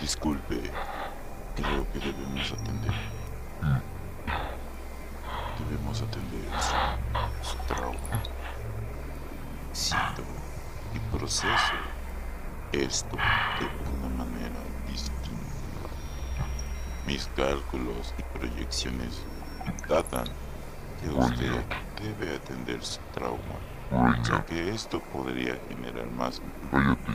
Disculpe. Creo que debemos atender. Debemos atender su, trauma. Cito y proceso esto de una manera distinta. Mis cálculos y proyecciones datan que usted debe atender su trauma, que esto podría generar más. cállate.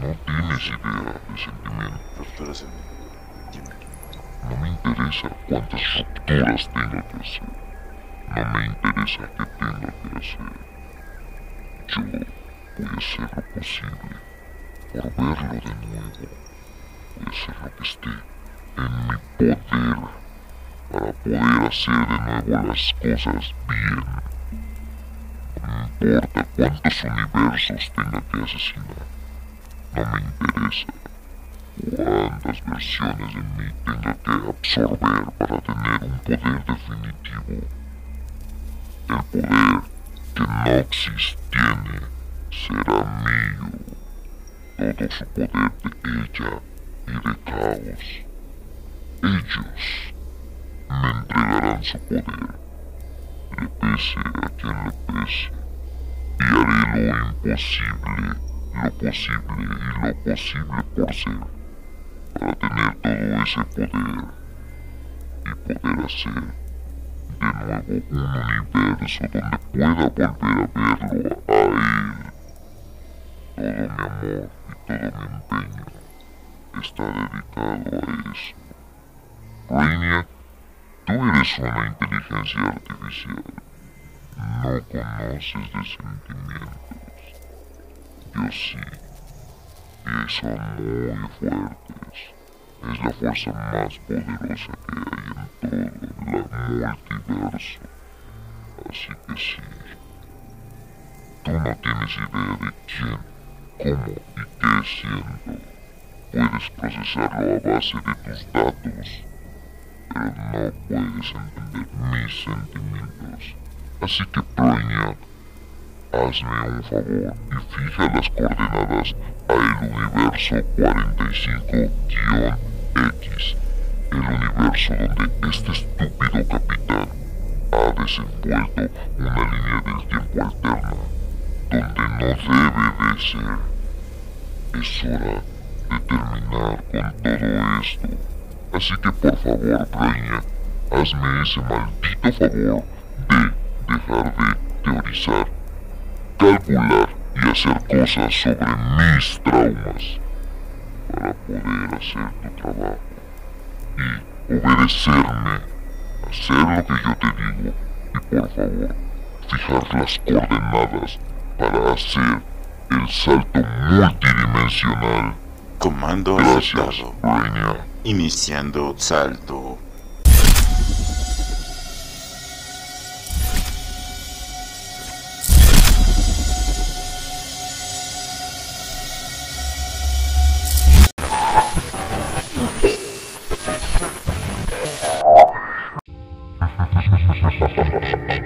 No tienes idea de sentimiento. Doctora Sene, dime, No me interesa cuántas rupturas tenga que hacer. No me interesa que tenga que hacer. Yo voy a hacer lo posible por verlo de nuevo. Voy a hacer lo que esté en mi poder para poder hacer de nuevo las cosas bien. Importa cuántos universos tenga que asesinar. No me interesa cuántas versiones de mí tenga que absorber para tener un poder definitivo. El poder que Noxus tiene será mío. Todo su poder de ella y de caos. Ellos me entregarán su poder, le pese a quien le pese, y haré lo imposible, lo posible y lo posible por ser para tener todo ese poder y poder hacer de nuevo un universo donde pueda volver a verlo a él. Todo mi amor y todo mi empeño está dedicado a eso. Rainier, tú eres una inteligencia artificial. No conoces de sentimientos. Yo sí y son muy fuertes. Es la fuerza más poderosa que hay en todo el multiverso. Así que sí. Tú no tienes idea de quién, cómo y qué siento. Puedes procesarlo a base de tus datos, pero no puedes entender mis sentimientos. Así que Brainiac, hazme un favor y fija las coordenadas a el universo 45-X, el universo donde este estúpido capitán ha desenvuelto una línea del tiempo alterna, donde no debe de ser. Es hora de terminar con todo esto. Así que por favor, Brainiac, hazme ese maldito favor dejar de teorizar, calcular y hacer cosas sobre mis traumas para poder hacer tu trabajo y obedecerme, hacer lo que yo te digo y por favor fijar las coordenadas para hacer el salto multidimensional. comando Gracias, aceptado. Brainiac. Iniciando salto. thể.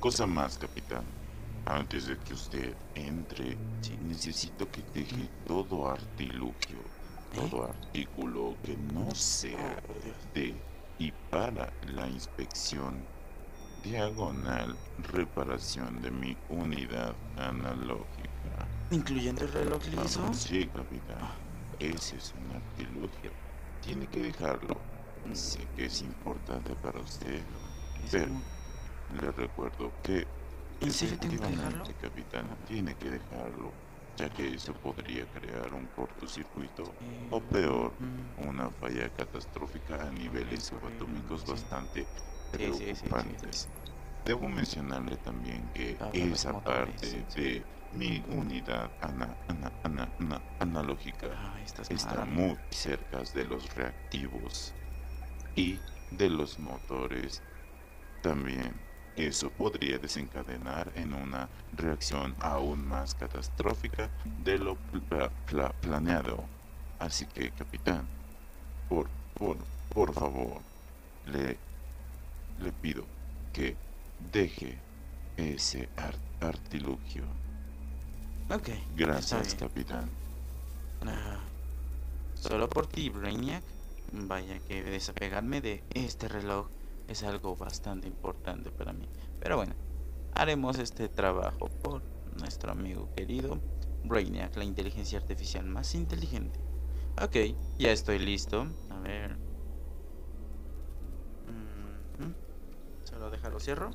Cosa más, capitán. Antes de que usted entre, Sí. necesito que deje todo artilugio, todo artículo que no sea de y para la inspección diagonal reparación de mi unidad analógica. Incluyendo el reloj liso. Ah, Sí, capitán. Ese es un artilugio. Tiene que dejarlo. Sé que es importante para usted, Es pero como- le recuerdo que ¿En serio tengo que dejarlo? capitán, tiene que dejarlo, ya que eso podría crear un cortocircuito Eh, o peor, mm, una falla catastrófica a niveles subatómicos bastante preocupantes. Debo mencionarle también que esa parte de mi unidad ana- ana- ana- ana- analógica Ah, está muy cerca de los reactivos y de los motores. También eso podría desencadenar en una reacción aún más catastrófica de lo pla- pla- planeado. Así que, capitán, por, por, por favor, le, le pido que deje ese ar- artilugio. Ok. Gracias, capitán. Solo por ti, Brainiac. Vaya que desapegarme de este reloj es algo bastante importante para mí. Pero bueno, haremos este trabajo por nuestro amigo querido Brainiac, la inteligencia artificial más inteligente. Ok, ya estoy listo. A ver. Mhm. Solo déjalo cierro.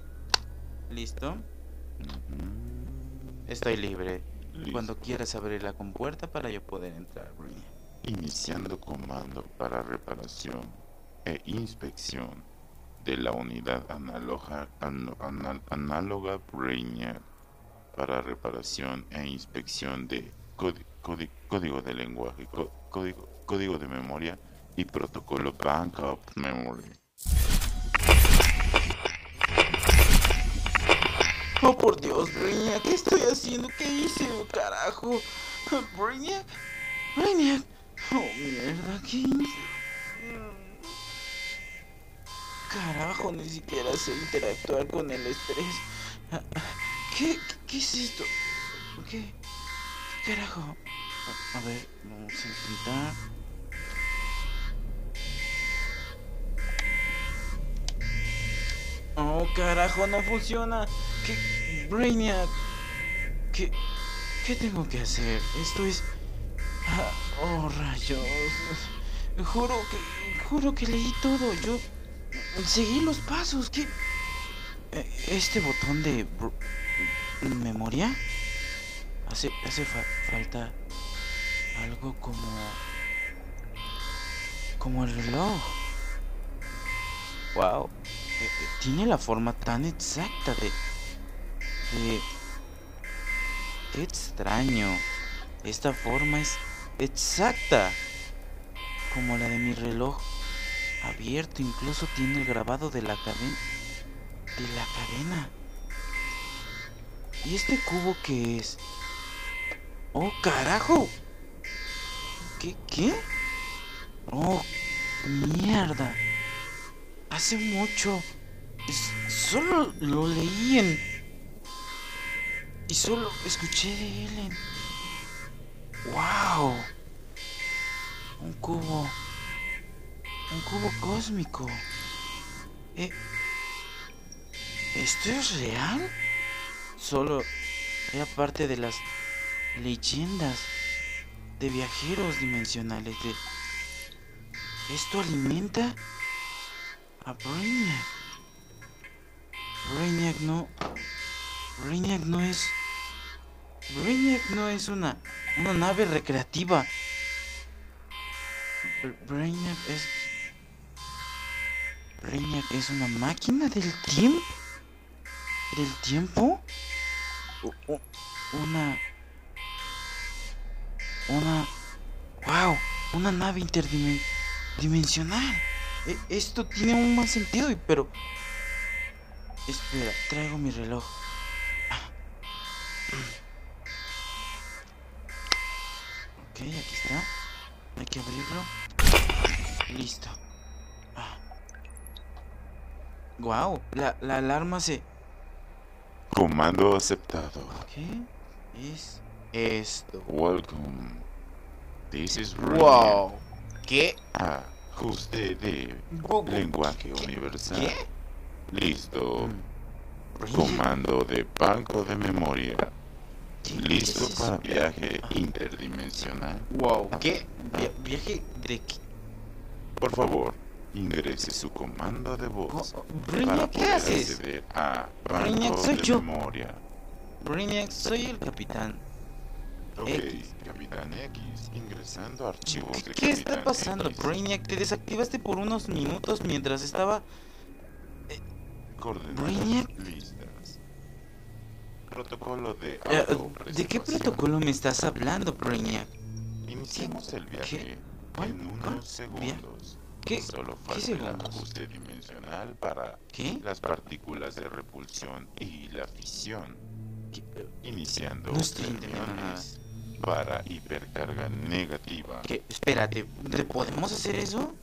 Listo. Ujú. Estoy libre. Cuando quieras abrir la compuerta para yo poder entrar, Brainiac. Iniciando comando para reparación e inspección de la unidad análoga, anal- análoga Brainiac para reparación e inspección de códi- códi- código de lenguaje, có- código, código de memoria y protocolo Backup Memory. Oh, por Dios, Brainiac, ¿qué estoy haciendo? ¿Qué hice, oh, carajo? Brainiac, Brainiac. Oh, mierda, ¿qué hice? Carajo, ni siquiera sé interactuar con el estrés. ¿Qué, qué, es esto? ¿Qué? ¿Qué carajo? A, a ver, vamos a intentar. Oh, carajo, no funciona. ¿Qué? Brainiac. ¿Qué? ¿Qué tengo que hacer? Esto es... Ah, oh, rayos. Juro que... Juro que leí todo. Yo... Seguí los pasos. ¿Qué? Eh, Este botón de... ¿Memoria? Hace... Hace fa- falta... Algo como... Como el reloj. Wow. Eh, eh, tiene la forma tan exacta de... de... Qué extraño. Esta forma es exacta. Como la de mi reloj. Abierto, incluso tiene el grabado de la cadena. De la cadena. ¿Y este cubo qué es? ¡Oh, carajo! ¿Qué? ¿Qué? ¡Oh, mierda! Hace mucho. Solo lo leí en. Y solo escuché de él en. ¡Wow! Un cubo. Un cubo cósmico. Eh, ¿Esto es real? Solo era parte de las leyendas de viajeros dimensionales de. Esto alimenta a Brainiac. Brainiac no. Brainiac no es. Brainiac no es una. una nave recreativa. Br- Brainiac es. Brainiac es una máquina del tiempo. ¿Del tiempo? U- u- Una. Una. ¡Wow! Una nave interdimensional. E- Esto tiene aún más sentido, pero. Espera, traigo mi reloj. Ok, aquí está. Hay que abrirlo. Listo. Wow, la, la alarma se. Comando aceptado. ¿Qué es esto? Welcome. This is Brainiac. Wow. ¿Qué? Ajuste de Gu- lenguaje universal. ¿Qué? Listo. Mm. Comando de banco de memoria. ¿qué Listo es para viaje interdimensional. Wow. ¿Qué? Via- ¿Viaje de qué? Por favor, ingrese su comando de voz Oh, oh, para ¿qué haces? acceder a banco soy de yo. memoria. Brainiac, soy el capitán. Ok, X. Capitán X, ingresando archivos ¿Qué, de qué está pasando, X. Brainiac? Te desactivaste por unos minutos mientras estaba... Coordenadas Brainiac. listas. Protocolo de Eh, ¿De qué protocolo me estás hablando, Brainiac? Iniciamos el viaje ¿Cuál? en unos segundos. ¿Qué? Solo ¿Qué falta el ajuste dimensional para ¿Qué? las partículas de repulsión y la fisión. ¿Qué? Iniciando No estoy para hipercarga negativa. ¿Qué? Espérate, ¿te podemos hacer eso?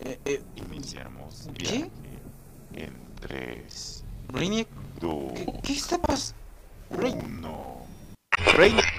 Eh, eh, Iniciamos ¿Qué? en 3, Brainiac, 2, ¿qué, qué está pasando? Brain- 1. Brainiac,